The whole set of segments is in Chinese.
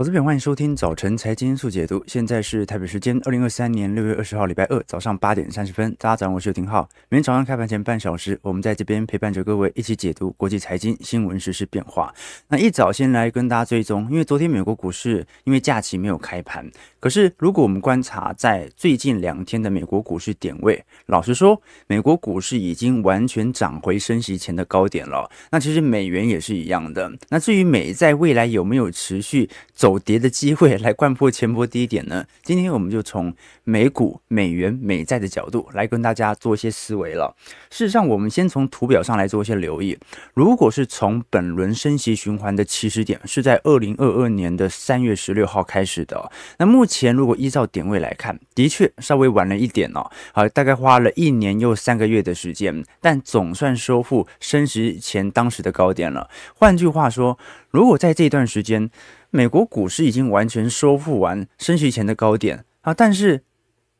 投资朋友，欢迎收听早晨财经速解读。现在是台北时间二零二三年六月二十号礼拜二早上八点三十分。大家早上好，我是廷浩。每天早上开盘前半小时，我们在这边陪伴着各位一起解读国际财经新闻、时事变化。那一早先来跟大家追踪，因为昨天美国股市因为假期没有开盘。可是如果我们观察在最近两天的美国股市点位，老实说，美国股市已经完全涨回升息前的高点了。那其实美元也是一样的。那至于美在未来有没有持续走走跌的机会来掼破前波低点呢？今天我们就从美股、美元、美债的角度来跟大家做一些思维了。事实上，我们先从图表上来做一些留意。如果是从本轮升息循环的起始点是在二零二二年的三月十六号开始的，那目前如果依照点位来看，的确稍微晚了一点哦。好，大概花了一年又三个月的时间，但总算收复升息前当时的高点了。换句话说，如果在这段时间，美国股市已经完全收复完升息前的高点啊，但是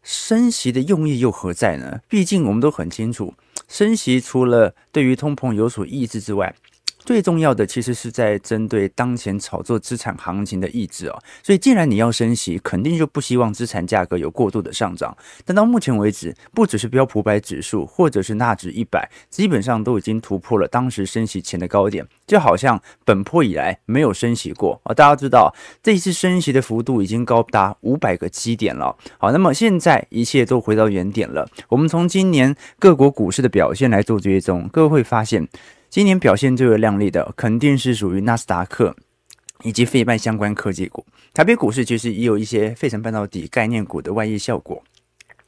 升息的用意又何在呢？毕竟我们都很清楚，升息除了对于通膨有所抑制之外，最重要的其实是在针对当前炒作资产行情的抑制哦，所以既然你要升息，肯定就不希望资产价格有过度的上涨。但到目前为止，不只是标普百指数，或者是纳指一百，基本上都已经突破了当时升息前的高点，就好像本波以来没有升息过啊。大家知道这一次升息的幅度已经高达五百个基点了。好，那么现在一切都回到原点了。我们从今年各国股市的表现来做追踪，各位会发现。今年表现最为亮丽的，肯定是属于纳斯达克以及费半相关科技股。台北股市其实也有一些费城半导体概念股的外溢效果。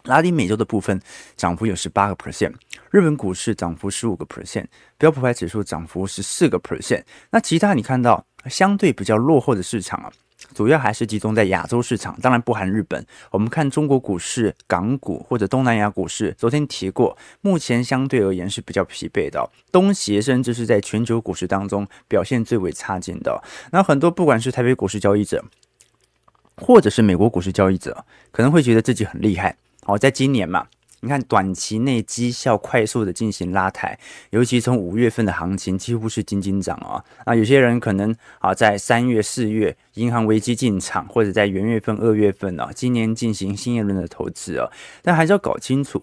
拉丁美洲的部分涨幅有十八个 percent，日本股市涨幅十五个 percent，标普牌指数涨幅十四个 percent。那其他你看到相对比较落后的市场啊。主要还是集中在亚洲市场，当然不含日本。我们看中国股市、港股或者东南亚股市，昨天提过，目前相对而言是比较疲惫的。东协甚至是在全球股市当中表现最为差劲的。那很多不管是台北股市交易者，或者是美国股市交易者，可能会觉得自己很厉害。好，在今年嘛。你看，短期内绩效快速的进行拉抬，尤其从五月份的行情几乎是金金涨啊。那有些人可能啊，在三月、四月银行危机进场，或者在元月份、二月份啊，今年进行新一轮的投资啊，但还是要搞清楚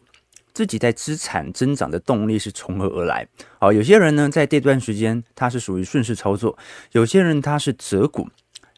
自己在资产增长的动力是从何而来。好，有些人呢，在这段时间他是属于顺势操作，有些人他是择股。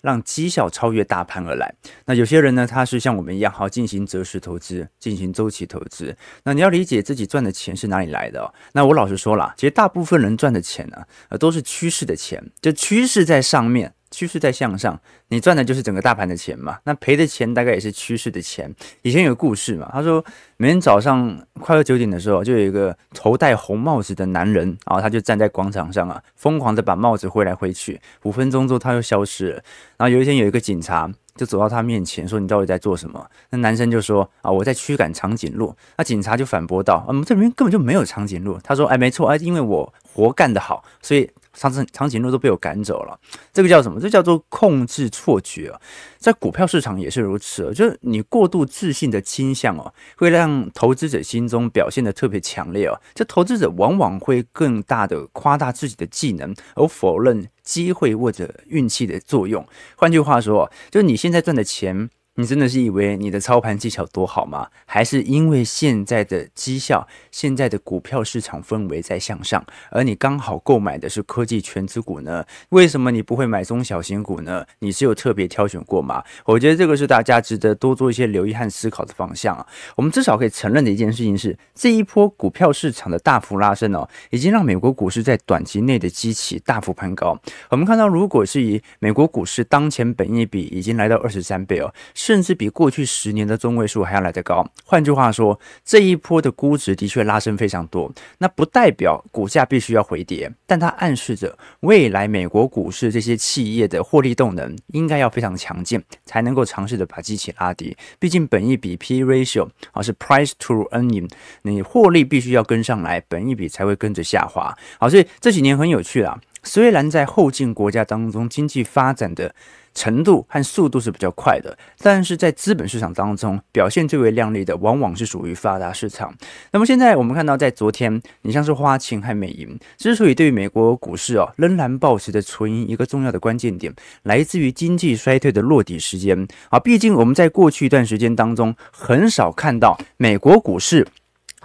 让绩效超越大盘而来。那有些人呢，他是像我们一样，好进行择时投资，进行周期投资。那你要理解自己赚的钱是哪里来的。那我老实说了，其实大部分人赚的钱呢，呃，都是趋势的钱，就趋势在上面。趋势在向上，你赚的就是整个大盘的钱嘛。那赔的钱大概也是趋势的钱。以前有个故事嘛，他说每天早上快要九点的时候，就有一个头戴红帽子的男人，然后他就站在广场上啊，疯狂的把帽子挥来挥去。五分钟之后他又消失了。然后有一天有一个警察就走到他面前说：“你到底在做什么？”那男生就说：“啊，我在驱赶长颈鹿。”那警察就反驳道：“我们这边根本就没有长颈鹿。”他说：“哎，没错，哎，因为我活干得好，所以。”长颈长颈鹿都被我赶走了，这个叫什么？这叫做控制错觉！在股票市场也是如此，就是你过度自信的倾向哦，会让投资者心中表现得特别强烈哦。这投资者往往会更大的夸大自己的技能，而否认机会或者运气的作用。换句话说，就是你现在赚的钱。你真的是以为你的操盘技巧多好吗？还是因为现在的绩效、现在的股票市场氛围在向上，而你刚好购买的是科技全值股呢？为什么你不会买中小型股呢？你是有特别挑选过吗？我觉得这个是大家值得多做一些留意和思考的方向啊。我们至少可以承认的一件事情是，这一波股票市场的大幅拉升哦，已经让美国股市在短期内的基期大幅攀高。我们看到，如果是以美国股市当前本益比已经来到二十三倍哦。甚至比过去十年的中位数还要来得高。换句话说，这一波的估值的确拉升非常多。那不代表股价必须要回跌，但它暗示着未来美国股市这些企业的获利动能应该要非常强劲，才能够尝试着把基期拉低。毕竟本一比 P ratio 啊是 price to earning，你获利必须要跟上来，本一比才会跟着下滑。好，所以这几年很有趣啊。虽然在后进国家当中，经济发展的程度和速度是比较快的，但是在资本市场当中表现最为亮丽的，往往是属于发达市场。那么现在我们看到，在昨天，你像是花旗和美银，之所以对于美国股市哦仍然保持着存疑，一个重要的关键点来自于经济衰退的落底时间啊。毕竟我们在过去一段时间当中，很少看到美国股市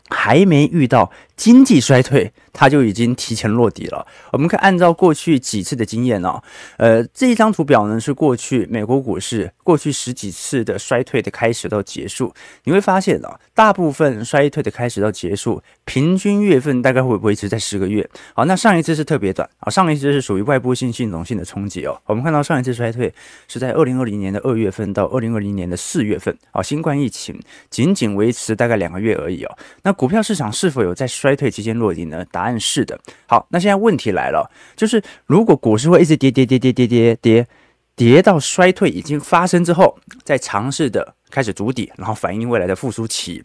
还没遇到经济衰退。它就已经提前落底了。我们可以按照过去几次的经验哦，呃，这一张图表呢是过去美国股市过去十几次的衰退的开始到结束，你会发现啊，大部分衰退的开始到结束，平均月份大概会维持在十个月。好，那上一次是特别短啊，上一次是属于外部性系统性的冲击哦。我们看到上一次衰退是在二零二零年的二月份到二零二零年的四月份啊，新冠疫情仅仅维持大概两个月而已哦。那股票市场是否有在衰衰退期间落底呢？答案是的，好，那现在问题来了，就是如果股市会一直跌跌跌跌跌跌跌跌到衰退已经发生之后，再尝试的开始筑底，然后反映未来的复苏期，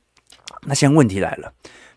那现在问题来了，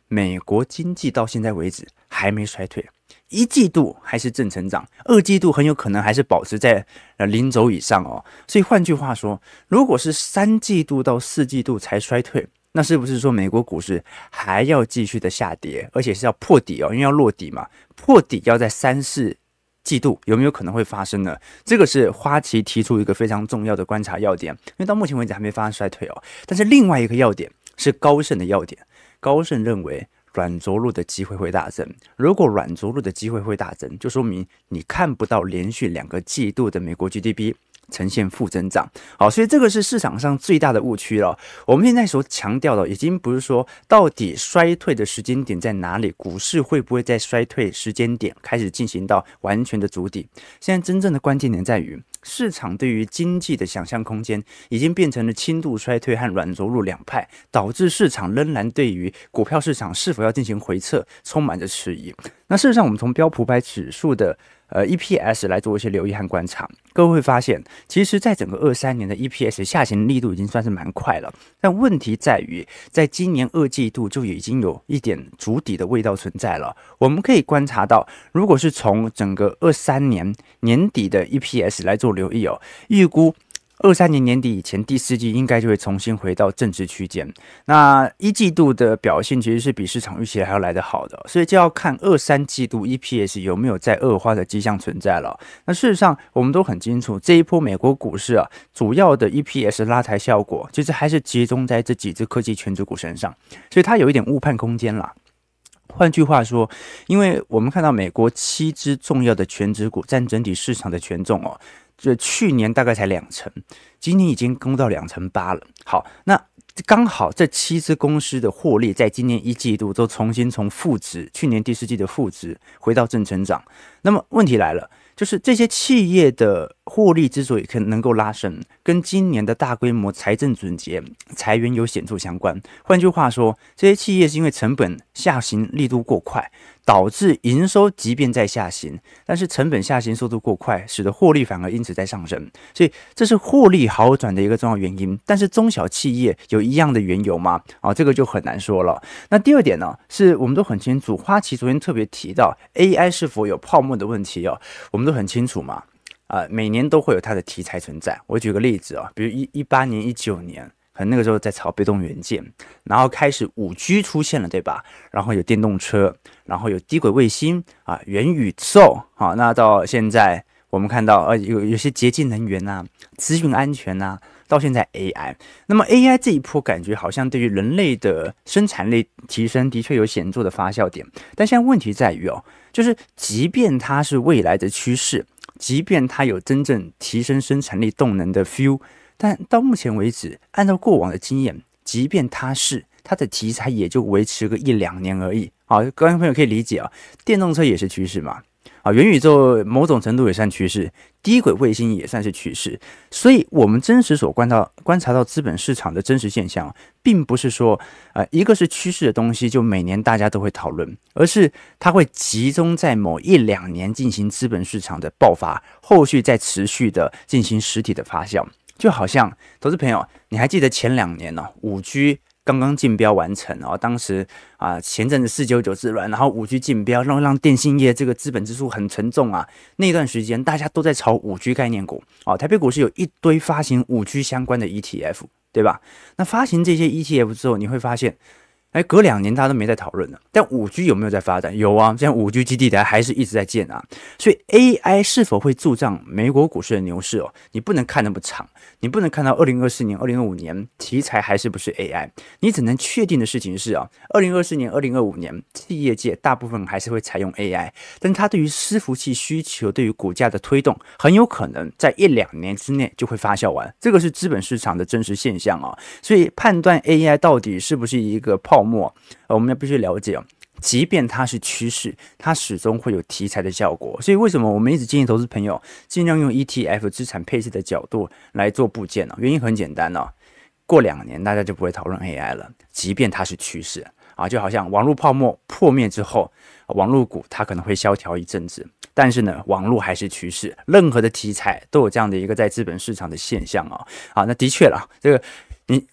美国经济到现在为止还没衰退，一季度还是正成长，二季度很有可能还是保持在呃零轴以上哦，所以换句话说，如果是三季度到四季度才衰退。那是不是说美国股市还要继续的下跌，而且是要破底哦？因为要落底嘛，破底要在三四季度有没有可能会发生呢？这个是花旗提出一个非常重要的观察要点，因为到目前为止还没发生衰退哦。但是另外一个要点是高盛的要点，高盛认为软着陆的机会会大增。如果软着陆的机会会大增，就说明你看不到连续两个季度的美国 GDP。呈现负增长，好，所以这个是市场上最大的误区了。我们现在所强调的，已经不是说到底衰退的时间点在哪里，股市会不会在衰退时间点开始进行到完全的足底。现在真正的关键点在于，市场对于经济的想象空间已经变成了轻度衰退和软着陆两派，导致市场仍然对于股票市场是否要进行回撤充满着迟疑。那事实上，我们从标普百指数的呃 EPS 来做一些留意和观察，各位会发现，其实在整个二三年的 EPS 下行力度已经算是蛮快了。但问题在于，在今年二季度就已经有一点筑底的味道存在了。我们可以观察到，如果是从整个二三年年底的 EPS 来做留意哦，预估。二三年年底以前，第四季应该就会重新回到正值区间。那一季度的表现其实是比市场预期还要来得好的，所以就要看二三季度 EPS 有没有在恶化的迹象存在了。那事实上，我们都很清楚，这一波美国股市啊，主要的 EPS 拉抬效果，其实还是集中在这几只科技权值股身上，所以它有一点误判空间啦。换句话说，因为我们看到美国七只重要的全职股占整体市场的权重哦。这去年大概才两成，今年已经攻到两成八了。好，那刚好这七只公司的获利，在今年一季度都重新从负值，去年第四季的负值回到正成长。那么问题来了。就是这些企业的获利之所以可能够拉升，跟今年的大规模财政总结裁员有显著相关。换句话说，这些企业是因为成本下行力度过快，导致营收即便在下行，但是成本下行速度过快，使得获利反而因此在上升。所以这是获利好转的一个重要原因。但是中小企业有一样的缘由吗？啊，这个就很难说了。那第二点呢，是我们都很清楚，花旗昨天特别提到 AI 是否有泡沫的问题哦，我们。都很清楚嘛，啊、每年都会有它的题材存在。我举个例子啊、比如一一八年、一九年，可能那个时候在炒被动元件，然后开始五 G 出现了，对吧？然后有电动车，然后有低轨卫星啊，元宇宙啊，那到现在我们看到呃有有些洁净能源啊，资讯安全啊，到现在 AI，那么 AI 这一波感觉好像对于人类的生产力提升的确有显著的发酵点，但现在问题在于哦。就是，即便它是未来的趋势，即便它有真正提升生产力动能的 feel，但到目前为止，按照过往的经验，即便它是它的题材，也就维持个一两年而已。好，各位朋友可以理解啊，电动车也是趋势嘛。啊，元宇宙某种程度也算趋势，低轨卫星也算是趋势，所以我们真实所观到观察到资本市场的真实现象，并不是说，呃，一个是趋势的东西就每年大家都会讨论，而是它会集中在某一两年进行资本市场的爆发，后续再持续的进行实体的发酵，就好像投资朋友，你还记得前两年呢，五 G 刚刚竞标完成哦，当时啊前阵子四九九之乱，然后五 G 竞标，让让电信业这个资本支出很沉重啊。那段时间大家都在炒五 G 概念股哦，台北股市有一堆发行五 G 相关的 ETF，对吧？那发行这些 ETF 之后，你会发现。哎，隔两年大家都没在讨论了。但五 G 有没有在发展？有啊，现在五 G 基地台还是一直在建啊。所以 AI 是否会助长美国股市的牛市哦？你不能看那么长，你不能看到二零二四年、二零二五年题材还是不是 AI。你只能确定的事情是啊，二零二四年、二零二五年企业界大部分还是会采用 AI，但它对于伺服器需求、对于股价的推动，很有可能在一两年之内就会发酵完。这个是资本市场的真实现象啊。所以判断 AI 到底是不是一个泡沫，呃，我们要必须了解哦。即便它是趋势，它始终会有题材的效果。所以，为什么我们一直建议投资朋友尽量用 ETF 资产配置的角度来做部件呢？原因很简单哦，过两年大家就不会讨论 AI 了。即便它是趋势啊，就好像网络泡沫破灭之后，网络股它可能会萧条一阵子，但是呢，网络还是趋势。任何的题材都有这样的一个在资本市场的现象啊。啊，那的确了，这个你。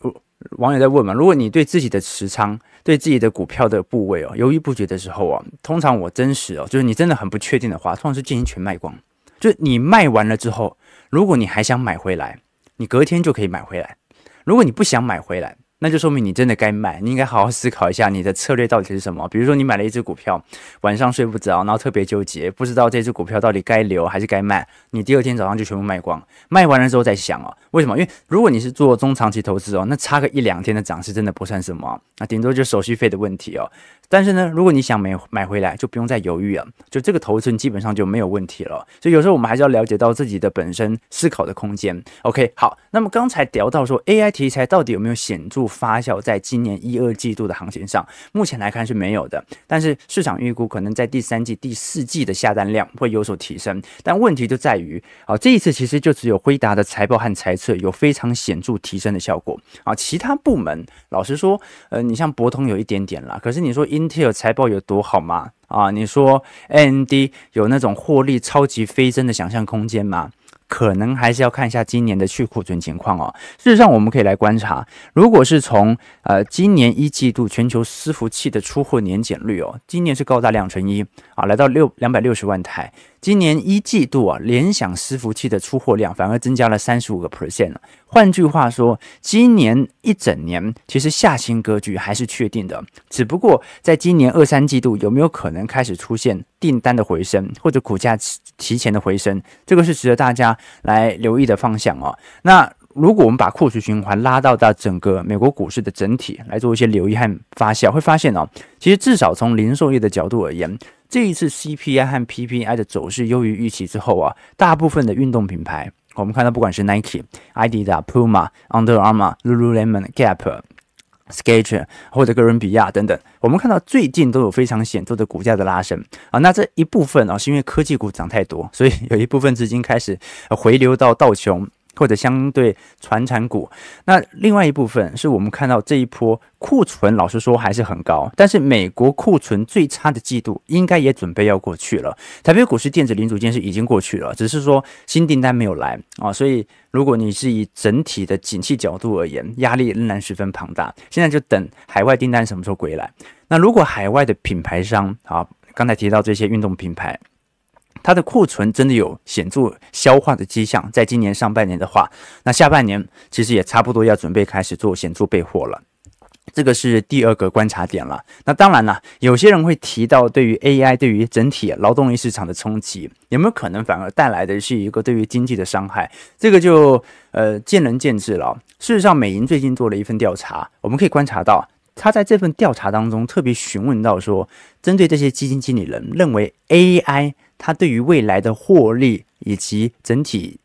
网友在问嘛，如果你对自己的持仓、对自己的股票的部位哦犹豫不决的时候啊，通常我真实哦，就是你真的很不确定的话，通常是进行全卖光。就是你卖完了之后，如果你还想买回来，你隔天就可以买回来；如果你不想买回来，那就说明你真的该卖，你应该好好思考一下你的策略到底是什么。比如说，你买了一只股票，晚上睡不着，然后特别纠结，不知道这只股票到底该留还是该卖。你第二天早上就全部卖光，卖完了之后再想哦，为什么？因为如果你是做中长期投资哦，那差个一两天的涨势真的不算什么，那顶多就手续费的问题哦。但是呢，如果你想买买回来，就不用再犹豫了，就这个头寸基本上就没有问题了。所以有时候我们还是要了解到自己的本身思考的空间。OK，好，那么刚才聊到说 AI 题材到底有没有显著发酵在今年一二季度的行情上？目前来看是没有的，但是市场预估可能在第三季、第四季的下单量会有所提升。但问题就在于，啊，这一次其实就只有辉达的财报和财测有非常显著提升的效果啊，其他部门老实说，呃，你像博通有一点点啦，可是你说因 Intel 财报有多好吗？啊，你说 AMD 有那种获利超级飞升的想象空间吗？可能还是要看一下今年的去库存情况哦。事实上，我们可以来观察，如果是从呃今年一季度全球伺服器的出货年检率哦，今年是高达两成一啊，来到六两百六十万台。今年一季度啊，联想伺服器的出货量反而增加了三十五个 percent。换句话说，今年一整年其实下行格局还是确定的，只不过在今年二三季度有没有可能开始出现订单的回升，或者股价提前的回升，这个是值得大家来留意的方向哦。那如果我们把库存循环拉到到整个美国股市的整体来做一些留意和发酵，会发现哦，其实至少从零售业的角度而言。这一次 CPI 和 PPI 的走势优于预期之后啊，大部分的运动品牌，我们看到不管是 Nike、Adidas、Puma、Under Armour、Lululemon、Gap、Sketch 或者哥伦比亚等等，我们看到最近都有非常显著的股价的拉升啊。那这一部分啊，是因为科技股涨太多，所以有一部分资金开始回流到道琼。或者相对传产股，那另外一部分是我们看到这一波库存，老实说还是很高。但是美国库存最差的季度应该也准备要过去了。台北股市电子零组件是已经过去了，只是说新订单没有来啊。所以如果你是以整体的景气角度而言，压力仍然十分庞大。现在就等海外订单什么时候归来。那如果海外的品牌商啊，刚才提到这些运动品牌。它的库存真的有显著消化的迹象，在今年上半年的话，那下半年其实也差不多要准备开始做显著备货了。这个是第二个观察点了。那当然了，有些人会提到对于 AI 对于整体劳动力市场的冲击，有没有可能反而带来的是一个对于经济的伤害？这个就呃见仁见智了。事实上，美银最近做了一份调查，我们可以观察到，他在这份调查当中特别询问到说，针对这些基金经理人认为 AI。它对于未来的获利以及整体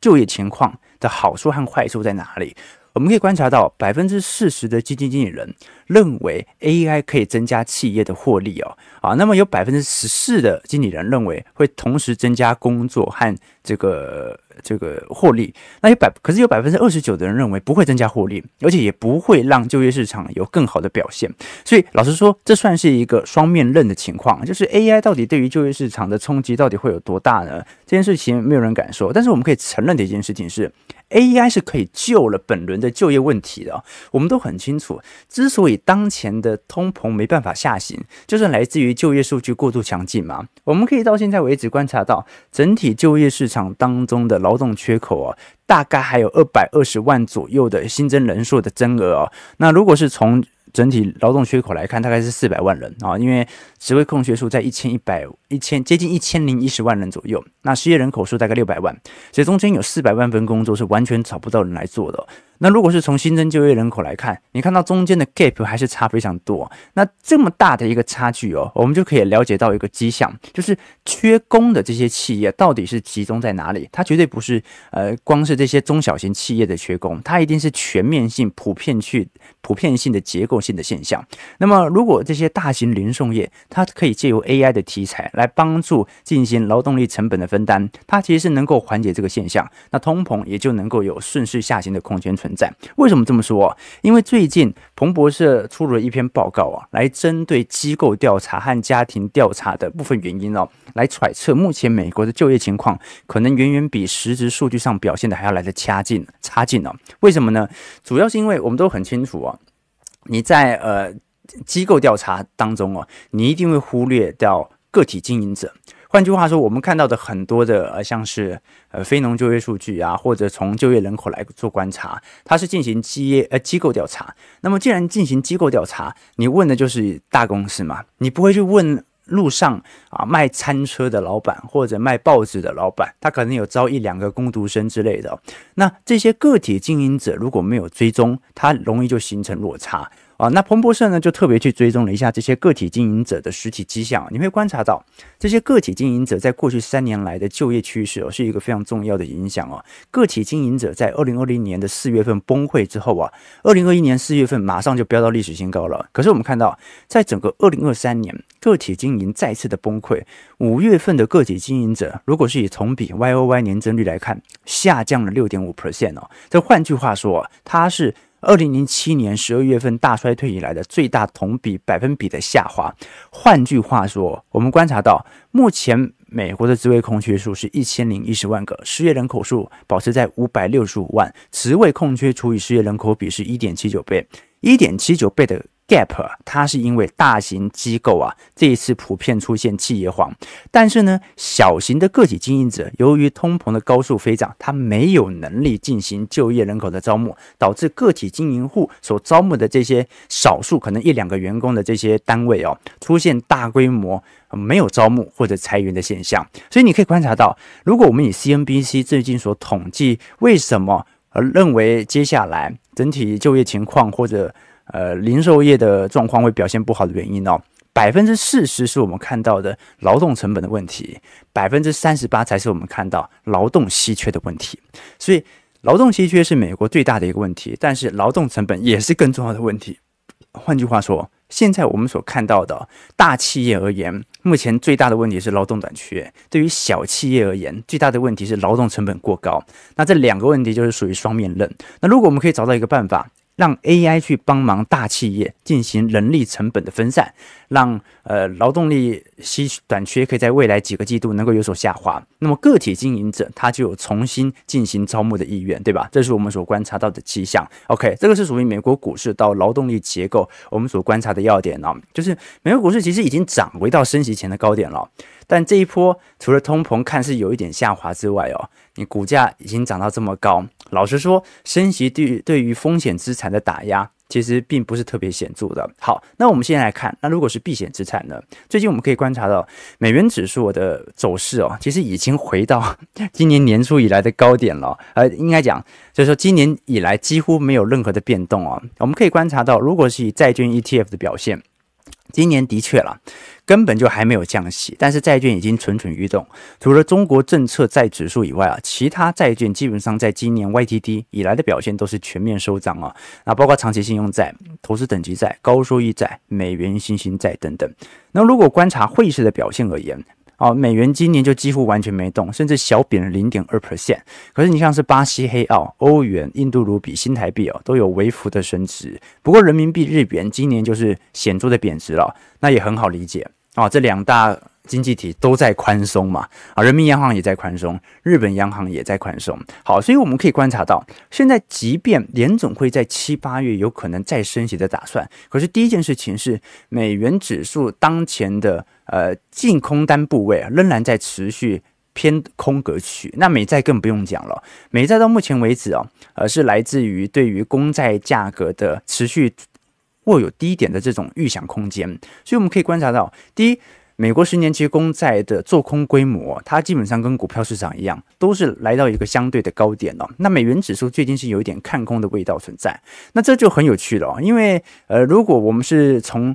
就业情况的好处和坏处在哪里？我们可以观察到，百分之四十的基金经理人认为 AI 可以增加企业的获利哦，啊，那么有百分之十四的经理人认为会同时增加工作和这个。这个获利，那有百，可是有百分之二十九的人认为不会增加获利，而且也不会让就业市场有更好的表现。所以老实说，这算是一个双面刃的情况，就是 AI 到底对于就业市场的冲击到底会有多大呢？这件事情没有人敢说，但是我们可以承认的一件事情是 AI 是可以救了本轮的就业问题的。我们都很清楚，之所以当前的通膨没办法下行，就是来自于就业数据过度强劲嘛。我们可以到现在为止观察到，整体就业市场当中的劳动缺口啊，大概还有二百二十万左右的新增人数的增额哦。那如果是从整体劳动缺口来看，大概是四百万人啊，因为职位空缺数在一千一百一千接近一千零一十万人左右，那失业人口数大概六百万，所以中间有四百万份工作是完全找不到人来做的。那如果是从新增就业人口来看，你看到中间的 gap 还是差非常多。那这么大的一个差距哦，我们就可以了解到一个迹象，就是缺工的这些企业到底是集中在哪里？它绝对不是呃光是这些中小型企业的缺工，它一定是全面性、普遍去普遍性的结构性的现象。那么如果这些大型零售业，它可以借由 AI 的题材来帮助进行劳动力成本的分担，它其实是能够缓解这个现象，那通膨也就能够有顺势下行的空间存存在。为什么这么说？因为最近彭博社出了一篇报告啊，来针对机构调查和家庭调查的部分原因哦，来揣测目前美国的就业情况可能远远比实质数据上表现的还要来的差劲差劲哦。为什么呢？主要是因为我们都很清楚啊，你在呃机构调查当中哦，你一定会忽略掉个体经营者。换句话说，我们看到的很多的呃，像是呃非农就业数据啊，或者从就业人口来做观察，它是进行机呃机构调查。那么，既然进行机构调查，你问的就是大公司嘛，你不会去问路上啊卖餐车的老板或者卖报纸的老板，他可能有招一两个工读生之类的。那这些个体经营者如果没有追踪，它容易就形成落差。啊，那彭博社呢就特别去追踪了一下这些个体经营者的实体迹象，你会观察到这些个体经营者在过去三年来的就业趋势哦，是一个非常重要的影响哦。个体经营者在二零二零年的四月份崩溃之后啊，二零二一年四月份马上就飙到历史新高了。可是我们看到，在整个二零二三年，个体经营再次的崩溃，五月份的个体经营者如果是以同比 Y O Y 年增率来看，下降了六点五 percent 哦。这换句话说，它是。二零零七年十二月份大衰退以来的最大同比百分比的下滑。换句话说，我们观察到，目前美国的职位空缺数是一千零一十万个，失业人口数保持在五百六十五万，职位空缺除以失业人口比是一点七九倍，一点七九倍的。Gap，它是因为大型机构啊，这一次普遍出现企业荒，但是呢，小型的个体经营者由于通膨的高速飞涨，他没有能力进行就业人口的招募，导致个体经营户所招募的这些少数可能一两个员工的这些单位哦，出现大规模没有招募或者裁员的现象。所以你可以观察到，如果我们以 CNBC 最近所统计，为什么而认为接下来整体就业情况或者呃，零售业的状况会表现不好的原因哦，百分之四十是我们看到的劳动成本的问题，百分之三十八才是我们看到劳动稀缺的问题。所以，劳动稀缺是美国最大的一个问题，但是劳动成本也是更重要的问题。换句话说，现在我们所看到的大企业而言，目前最大的问题是劳动短缺；对于小企业而言，最大的问题是劳动成本过高。那这两个问题就是属于双面刃。那如果我们可以找到一个办法，让 AI 去帮忙大企业进行人力成本的分散，让呃劳动力稀短缺可以在未来几个季度能够有所下滑。那么个体经营者他就有重新进行招募的意愿，对吧？这是我们所观察到的迹象。OK，这个是属于美国股市到劳动力结构我们所观察的要点哦，就是美国股市其实已经涨回到升息前的高点了。但这一波除了通膨看似有一点下滑之外哦，你股价已经涨到这么高，老实说，升息对于对于风险资产的打压其实并不是特别显著的。好，那我们现在来看，那如果是避险资产呢？最近我们可以观察到美元指数的走势哦，其实已经回到 今年年初以来的高点了。呃，应该讲就是说今年以来几乎没有任何的变动哦。我们可以观察到，如果是以债券 ETF 的表现。今年的确了，根本就还没有降息，但是债券已经蠢蠢欲动。除了中国政策债指数以外啊，其他债券基本上在今年 YTD 以来的表现都是全面收涨啊。那包括长期信用债、投资等级债、高收益债、美元新兴债等等。那如果观察汇市的表现而言，哦，美元今年就几乎完全没动，甚至小贬了零点二 percent。可是你像是巴西黑澳、欧元、印度卢比、新台币哦，都有微幅的升值。不过人民币、日元今年就是显著的贬值了，那也很好理解啊，这两大经济体都在宽松嘛，啊，人民银行也在宽松，日本央行也在宽松。好，所以我们可以观察到，现在即便联总会在七八月有可能再升息的打算，可是第一件事情是美元指数当前的呃净空单部位啊，仍然在持续偏空格区。那美债更不用讲了，美债到目前为止哦，呃，是来自于对于公债价格的持续。握有低点的这种预想空间，所以我们可以观察到，第一，美国十年期公债的做空规模，它基本上跟股票市场一样，都是来到一个相对的高点了。那美元指数最近是有一点看空的味道存在，那这就很有趣了，因为呃，如果我们是从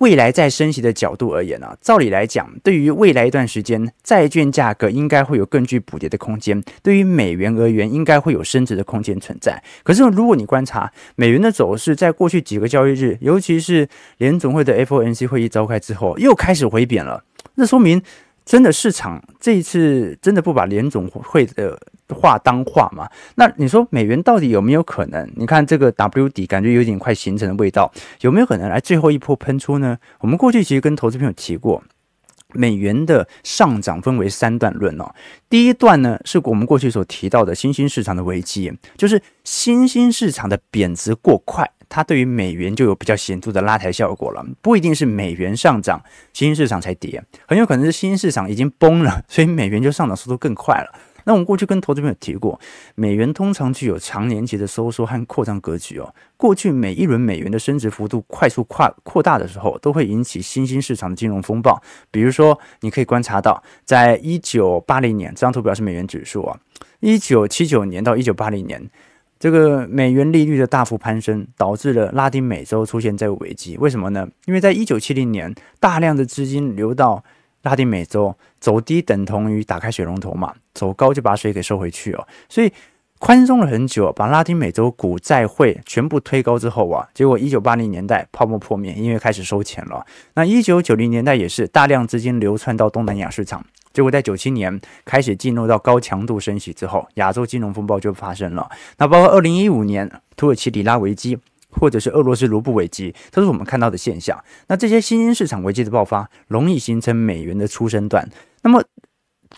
未来再升息的角度而言呢、啊，照理来讲，对于未来一段时间债券价格应该会有更具补跌的空间。对于美元而言，应该会有升值的空间存在。可是，如果你观察美元的走势，在过去几个交易日，尤其是联总会的 FOMC 会议召开之后，又开始回贬了。那说明。真的市场这一次真的不把联总会的话当话吗？那你说美元到底有没有可能？你看这个 W 底感觉有点快形成的味道，有没有可能来最后一波喷出呢？我们过去其实跟投资朋友提过，美元的上涨分为三段论哦。第一段呢，是我们过去所提到的新兴市场的危机，就是新兴市场的贬值过快。它对于美元就有比较显著的拉抬效果了，不一定是美元上涨，新兴市场才跌，很有可能是新兴市场已经崩了，所以美元就上涨速度更快了。那我们过去跟投资朋友提过，美元通常具有长年期的收缩和扩张格局哦。过去每一轮美元的升值幅度快速扩扩大的时候，都会引起新兴市场的金融风暴。比如说，你可以观察到，在一九八零年，这张图表是美元指数啊，一九七九年到一九八零年。这个美元利率的大幅攀升，导致了拉丁美洲出现债务危机。为什么呢？因为在一九七零年，大量的资金流到拉丁美洲，走低等同于打开水龙头嘛，走高就把水给收回去哦。所以宽松了很久，把拉丁美洲股债汇全部推高之后啊，结果一九八零年代泡沫破灭，因为开始收钱了。那一九九零年代也是大量资金流窜到东南亚市场。结果在九七年开始进入到高强度升息之后，亚洲金融风暴就发生了。那包括二零一五年土耳其里拉危机，或者是俄罗斯卢布危机，这是我们看到的现象。那这些新兴市场危机的爆发，容易形成美元的出升段。那么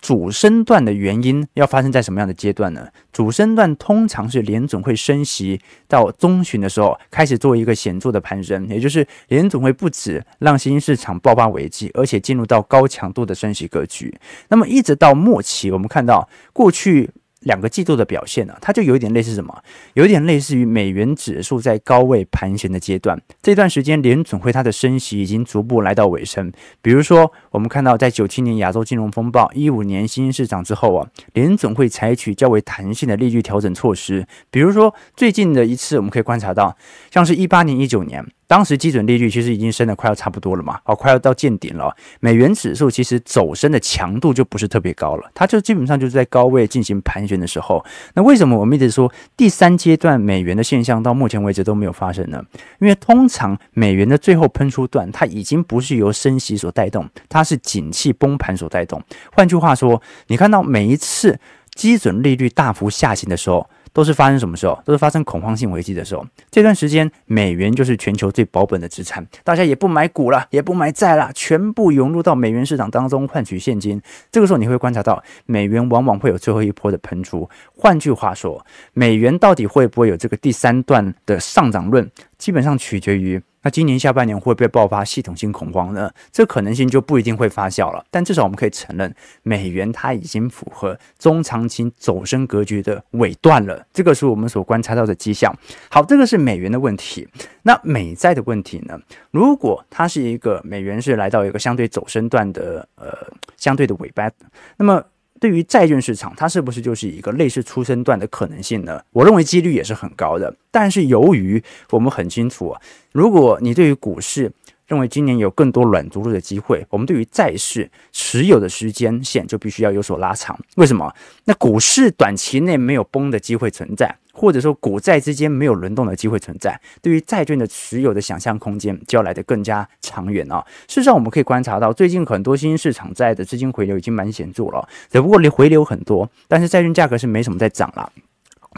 主升段的原因要发生在什么样的阶段呢？主升段通常是联总会升息到中旬的时候开始做一个显著的攀升，也就是联总会不止让新兴市场爆发危机，而且进入到高强度的升息格局。那么一直到末期，我们看到过去。两个季度的表现呢、它就有一点类似什么？有点类似于美元指数在高位盘旋的阶段。这段时间，联准会它的升息已经逐步来到尾声。比如说，我们看到在九七年亚洲金融风暴、一五年新兴市场之后啊，联准会采取较为弹性的利率调整措施。比如说，最近的一次，我们可以观察到，像是一八年、一九年。当时基准利率其实已经升得快要差不多了嘛，哦，快要到见顶了。美元指数其实走升的强度就不是特别高了，它就基本上就是在高位进行盘旋的时候。那为什么我们一直说第三阶段美元的现象到目前为止都没有发生呢？因为通常美元的最后喷出段，它已经不是由升息所带动，它是景气崩盘所带动。换句话说，你看到每一次基准利率大幅下行的时候。都是发生什么时候？都是发生恐慌性危机的时候。这段时间，美元就是全球最保本的资产，大家也不买股了，也不买债了，全部涌入到美元市场当中换取现金。这个时候，你会观察到美元往往会有最后一波的喷出。换句话说，美元到底会不会有这个第三段的上涨论？基本上取决于。那今年下半年会不会爆发系统性恐慌呢？这可能性就不一定会发酵了。但至少我们可以承认，美元它已经符合中长期走升格局的尾段了。这个是我们所观察到的迹象。好，这个是美元的问题。那美债的问题呢？如果它是一个美元是来到一个相对走升段的呃相对的尾巴，那么。对于债券市场，它是不是就是一个类似出生段的可能性呢？我认为几率也是很高的。但是由于我们很清楚，如果你对于股市认为今年有更多软着陆的机会，我们对于债市持有的时间线就必须要有所拉长。为什么？那股市短期内没有崩的机会存在。或者说股债之间没有轮动的机会存在，对于债券的持有的想象空间就要来得更加长远啊。事实上，我们可以观察到，最近很多新兴市场债的资金回流已经蛮显著了，只不过你回流很多，但是债券价格是没什么在涨了。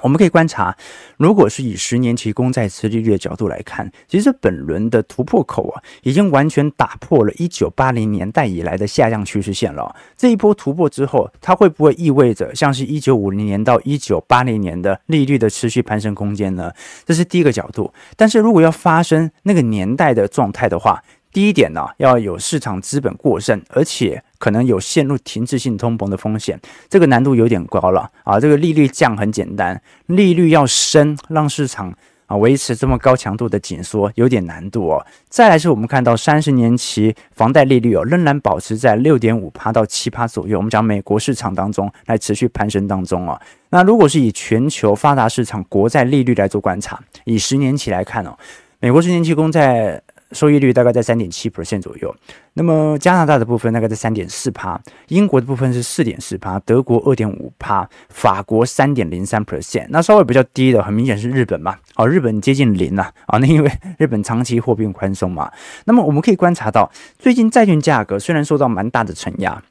我们可以观察，如果是以十年期公债殖利率的角度来看，其实本轮的突破口啊，已经完全打破了一九八零年代以来的下降趋势线了。这一波突破之后，它会不会意味着像是一九五零年到一九八零年的利率的持续攀升空间呢？这是第一个角度。但是如果要发生那个年代的状态的话，第一点呢，要有市场资本过剩，而且可能有陷入停滞性通膨的风险，这个难度有点高了啊。这个利率降很简单，利率要升，让市场啊维持这么高强度的紧缩有点难度哦。再来是我们看到三十年期房贷利率哦，仍然保持在六点五趴到七趴左右。我们讲美国市场当中来持续攀升当中哦。那如果是以全球发达市场国债利率来做观察，以十年期来看哦，美国十年期公债。收益率大概在三点七 percent 左右，那么加拿大的部分大概在三点四趴，英国的部分是四点四趴，德国二点五趴，法国三点零三 percent。那稍微比较低的，很明显是日本嘛，哦，日本接近零了啊，那因为 日本长期货币宽松嘛。那么我们可以观察到，最近债券价格虽然受到蛮大的承压。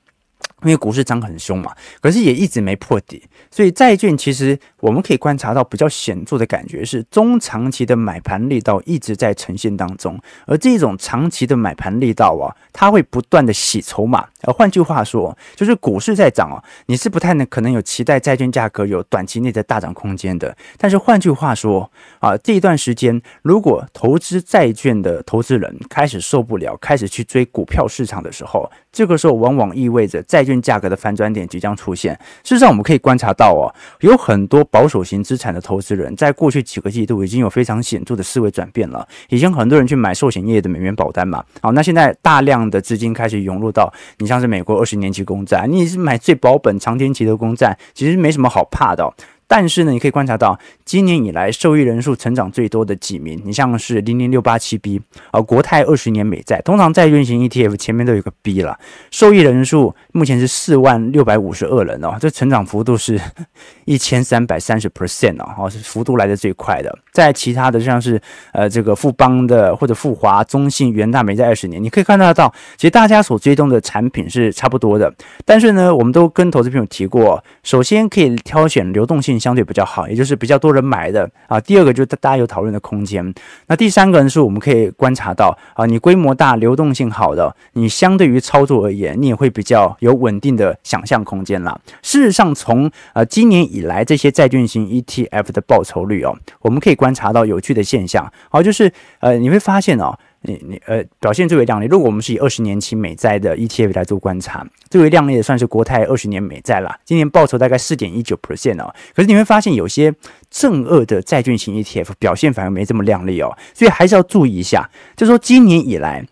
因为股市涨很凶嘛，可是也一直没破底，所以债券其实我们可以观察到比较显著的感觉是中长期的买盘力道一直在呈现当中，而这种长期的买盘力道啊，它会不断的洗筹码。而换句话说，就是股市在涨啊，你是不太能可能有期待债券价格有短期内的大涨空间的。但是换句话说啊，这一段时间如果投资债券的投资人开始受不了，开始去追股票市场的时候，这个时候往往意味着债券价格的反转点即将出现。事实上，我们可以观察到哦，有很多保守型资产的投资人在过去几个季度已经有非常显著的思维转变了。以前很多人去买寿险业的美元保单嘛，好，那现在大量的资金开始涌入到你像是美国二十年期公债，你是买最保本长天期的公债，其实没什么好怕的。但是呢，你可以观察到，今年以来受益人数成长最多的几名，你像是零零六八七 B 啊，国泰二十年美债，通常债券型 ETF 前面都有个 B 了，受益人数目前是四万六百五十二人哦，这成长幅度是 一千三百三十 percent 哦，是幅度来的最快的。在其他的像是呃这个富邦的或者富华、中信、元大美债二十年，你可以看得到，其实大家所追踪的产品是差不多的。但是呢，我们都跟投资朋友提过，首先可以挑选流动性。相对比较好，也就是比较多人买的啊。第二个就是大家有讨论的空间。那第三个呢，是我们可以观察到啊，你规模大、流动性好的，你相对于操作而言，你也会比较有稳定的想象空间啦。事实上，从呃今年以来这些债券型 ETF 的报酬率哦，我们可以观察到有趣的现象，好，就是呃你会发现哦。你你呃表现最为亮丽。如果我们是以二十年期美债的 ETF 来做观察，最为亮丽的算是国泰二十年美债啦，今年报酬大概四点一九 percent 哦。可是你会发现有些正二的债券型 ETF 表现反而没这么亮丽哦，所以还是要注意一下。就是说今年以来。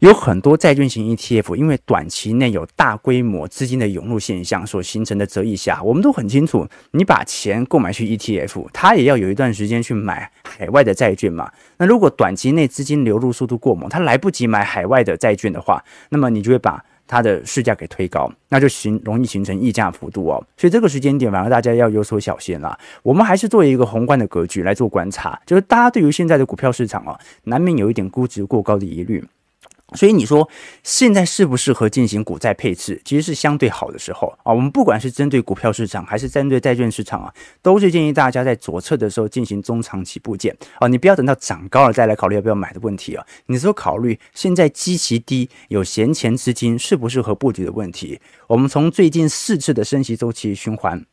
有很多债券型 ETF，因为短期内有大规模资金的涌入现象所形成的折溢价，我们都很清楚，你把钱购买去 ETF，它也要有一段时间去买海外的债券嘛。那如果短期内资金流入速度过猛，它来不及买海外的债券的话，那么你就会把它的市价给推高，那就形容易形成溢价幅度哦。所以这个时间点，反而大家要有所小心啦。我们还是作为一个宏观的格局来做观察，就是大家对于现在的股票市场哦，难免有一点估值过高的疑虑。所以你说现在适不适合进行股债配置，其实是相对好的时候啊。我们不管是针对股票市场还是针对债券市场啊，都是建议大家在左侧的时候进行中长期布建啊。你不要等到涨高了再来考虑要不要买的问题啊。你说考虑现在基期低、有闲钱资金适不适合布局的问题。我们从最近四次的升息周期循环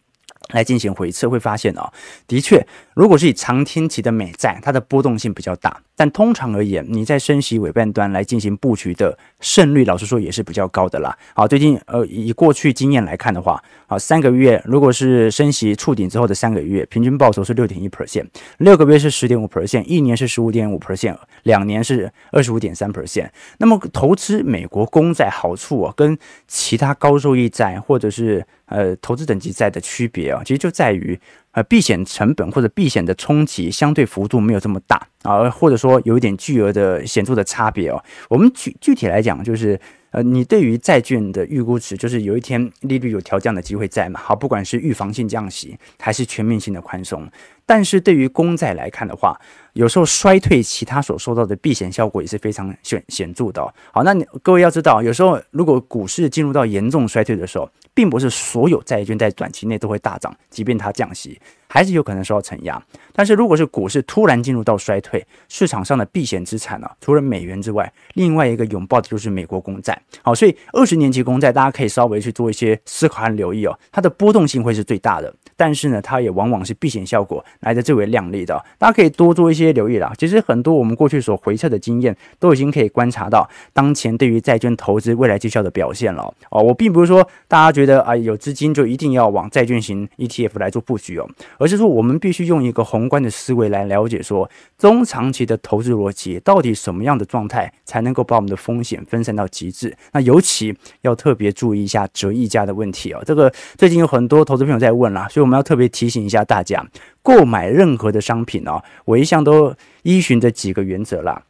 来进行回测，会发现啊，的确，如果是以长天期的美债，它的波动性比较大。但通常而言，你在升息尾半端来进行布局的胜率，老实说也是比较高的啦。好，最近呃以过去经验来看的话，啊三个月如果是升息触顶之后的三个月，平均报酬是六点一 percent，六个月是十点五 percent，一年是十五点五 percent，两年是二十五点三 percent。那么投资美国公债好处啊，跟其他高收益债或者是呃投资等级债的区别啊，其实就在于。呃，避险成本或者避险的冲击相对幅度没有这么大啊，或者说有一点巨额的显著的差别哦。我们具具体来讲，就是呃，你对于债券的预估值，就是有一天利率有调降的机会在嘛？好，不管是预防性降息还是全面性的宽松。但是对于公债来看的话，有时候衰退，其他所受到的避险效果也是非常显显著的哦。好，那你各位要知道，有时候如果股市进入到严重衰退的时候，并不是所有债券在短期内都会大涨，即便它降息，还是有可能受到承压。但是如果是股市突然进入到衰退，市场上的避险资产呢，除了美元之外，另外一个拥抱的就是美国公债。好，所以二十年期公债大家可以稍微去做一些思考和留意哦，它的波动性会是最大的。但是呢，它也往往是避险效果来的最为亮丽的，大家可以多做一些留意啦。其实很多我们过去所回测的经验，都已经可以观察到当前对于债券投资未来绩效的表现了哦。我并不是说大家觉得啊有资金就一定要往债券型 ETF 来做布局哦，而是说我们必须用一个宏观的思维来了解说中长期的投资逻辑到底什么样的状态才能够把我们的风险分散到极致。那尤其要特别注意一下折溢价的问题哦。这个最近有很多投资朋友在问啦，所以。我们要特别提醒一下大家，购买任何的商品哦，我一向都依循着几个原则啦。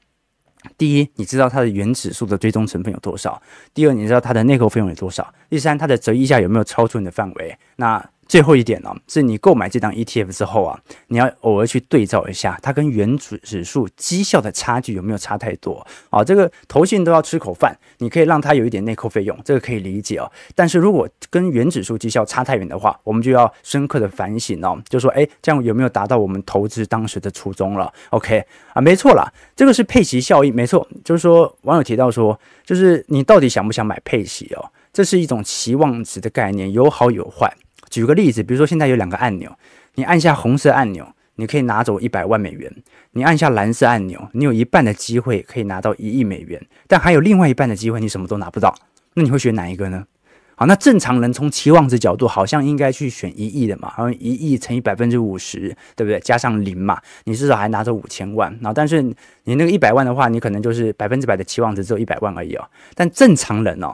第一，你知道它的原指数的追踪成分有多少？第二，你知道它的内购费用有多少？第三，它的折溢价有没有超出你的范围？那最后一点呢、哦，是你购买这档 ETF 之后啊，你要偶尔去对照一下，它跟原指指数绩效的差距有没有差太多啊？这个投信都要吃口饭，你可以让它有一点内扣费用，这个可以理解哦。但是如果跟原指数绩效差太远的话，我们就要深刻的反省哦，就说诶，这样有没有达到我们投资当时的初衷了？OK 啊，没错啦，这个是配息效应，没错，就是说网友提到说，就是你到底想不想买配息哦？这是一种期望值的概念，有好有坏。举个例子，比如说现在有两个按钮，你按下红色按钮，你可以拿走一百万美元；你按下蓝色按钮，你有一半的机会可以拿到一亿美元，但还有另外一半的机会你什么都拿不到。那你会选哪一个呢？好，那正常人从期望值角度，好像应该去选一亿的嘛，好像一亿乘以百分之五十，对不对？加上零嘛，你至少还拿走五千万。然后，但是你那个一百万的话，你可能就是百分之百的期望值只有一百万而已哦。但正常人哦。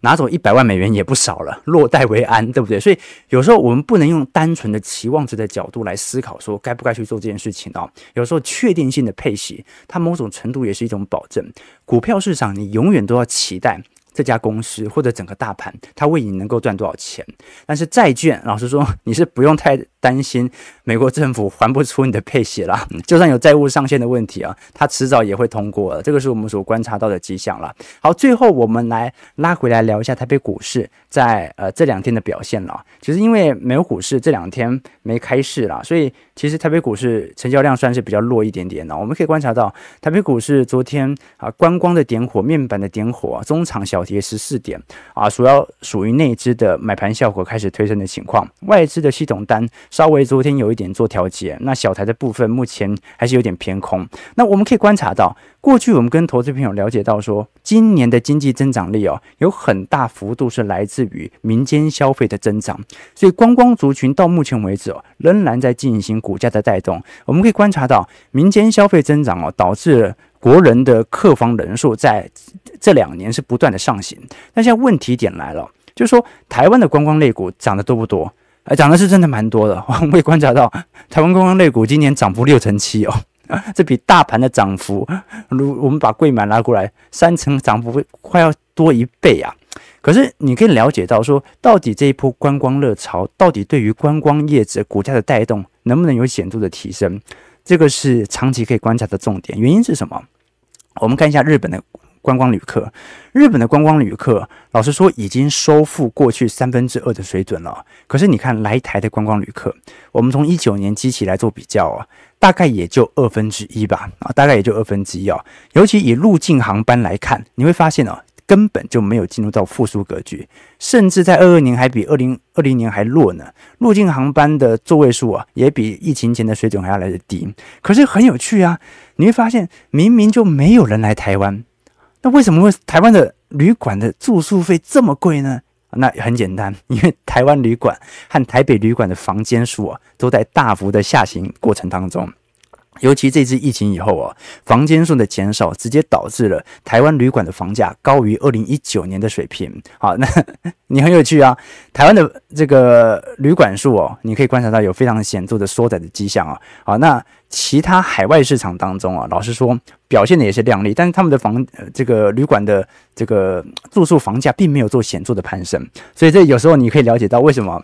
拿走一百万美元也不少了，落袋为安，对不对？所以有时候我们不能用单纯的期望值的角度来思考，说该不该去做这件事情哦。有时候确定性的配息，它某种程度也是一种保证。股票市场，你永远都要期待。这家公司或者整个大盘，它为你能够赚多少钱？但是债券，老实说，你是不用太担心美国政府还不出你的配息了。就算有债务上限的问题啊，它迟早也会通过了。这个是我们所观察到的迹象了。好，最后我们来拉回来聊一下台北股市在呃这两天的表现了。其实因为美国股市这两天没开市了，所以其实台北股市成交量算是比较弱一点点的。我们可以观察到，台北股市昨天啊，观光的点火、面板的点火、中场小。跌十四点啊，主要属于内资的买盘效果开始推升的情况，外资的系统单稍微昨天有一点做调节，那小台的部分目前还是有点偏空。那我们可以观察到，过去我们跟投资朋友了解到说，今年的经济增长力哦，有很大幅度是来自于民间消费的增长，所以观光族群到目前为止哦，仍然在进行股价的带动。我们可以观察到，民间消费增长哦，导致。国人的客房人数在这两年是不断的上行，那现在问题点来了，就是说台湾的观光类股涨得多不多？哎，涨的是真的蛮多的。我们可以观察到，台湾观光类股今年涨幅六成七哦，这比大盘的涨幅，如我们把柜买拉过来，三成涨幅快要多一倍啊。可是你可以了解到说，到底这一波观光热潮，到底对于观光业者股价的带动，能不能有显著的提升？这个是长期可以观察的重点，原因是什么？我们看一下日本的观光旅客，日本的观光旅客，老实说已经收复过去三分之二的水准了。可是你看来台的观光旅客，我们从一九年基起来做比较啊，大概也就二分之一吧，啊，大概也就二分之一啊。尤其以入境航班来看，你会发现哦。根本就没有进入到复苏格局，甚至在二二年还比二零二零年还弱呢。入境航班的座位数啊，也比疫情前的水准还要来得低。可是很有趣啊，你会发现明明就没有人来台湾，那为什么会台湾的旅馆的住宿费这么贵呢？那很简单，因为台湾旅馆和台北旅馆的房间数啊，都在大幅的下行过程当中。尤其这次疫情以后啊，房间数的减少，直接导致了台湾旅馆的房价高于二零一九年的水平。好，那 你很有趣啊，台湾的这个旅馆数哦，你可以观察到有非常显著的缩窄的迹象啊。好，那其他海外市场当中啊，老实说表现的也是亮丽，但是他们的房这个旅馆的这个住宿房价并没有做显著的攀升，所以这有时候你可以了解到为什么。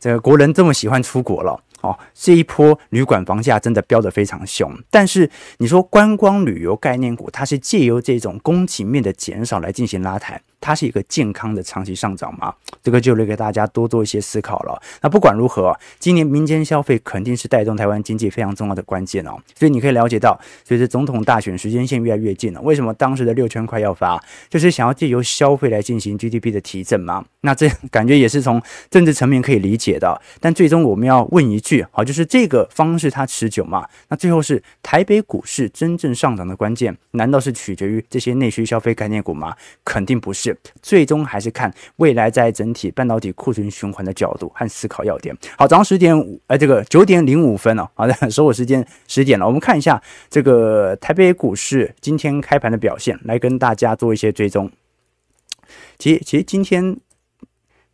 这个国人这么喜欢出国了，哦，这一波旅馆房价真的飙得非常凶。但是你说观光旅游概念股，它是借由这种供给面的减少来进行拉抬。它是一个健康的长期上涨吗？这个就留给大家多做一些思考了。那不管如何，今年民间消费肯定是带动台湾经济非常重要的关键哦。所以你可以了解到，随着总统大选时间线越来越近了，为什么当时的六千块要发，就是想要借由消费来进行 GDP 的提振嘛？那这感觉也是从政治层面可以理解的。但最终我们要问一句，好，就是这个方式它持久吗？那最后是台北股市真正上涨的关键，难道是取决于这些内需消费概念股吗？肯定不是。最终还是看未来在整体半导体库存循环的角度和思考要点。好，早上十点五，呃，这个九点零五分哦，好的，收我时间十点了。我们看一下这个台北股市今天开盘的表现，来跟大家做一些追踪。其实，其实今天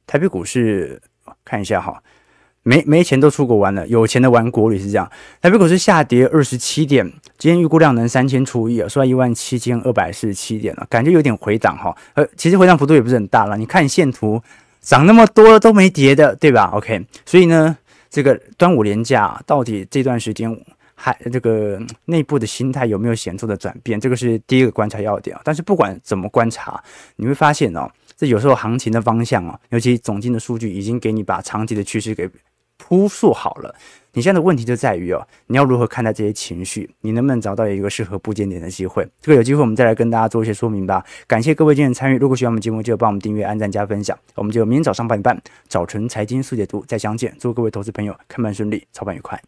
台北股市看一下哈。没没钱都出国玩了，有钱的玩国旅是这样。台北股市下跌二十七点，今天预估量能三千除以啊，收在一万七千二百四十七点了，感觉有点回档哈。呃，其实回档幅度也不是很大了，你看线图涨那么多都没跌的，对吧？OK，所以呢，这个端午连假到底这段时间还这个内部的心态有没有显著的转变？这个是第一个观察要点啊。但是不管怎么观察，你会发现哦，这有时候行情的方向啊，尤其总经的数据已经给你把长期的趋势给。铺述好了，你现在的问题就在于哦，你要如何看待这些情绪？你能不能找到一个适合布建点的机会？这个有机会我们再来跟大家做一些说明吧。感谢各位今天参与，如果喜欢我们节目，就帮我们订阅、按赞、加分享。我们就明天早上八点半早晨财经速解读再相见。祝各位投资朋友开盘顺利，操盘愉快。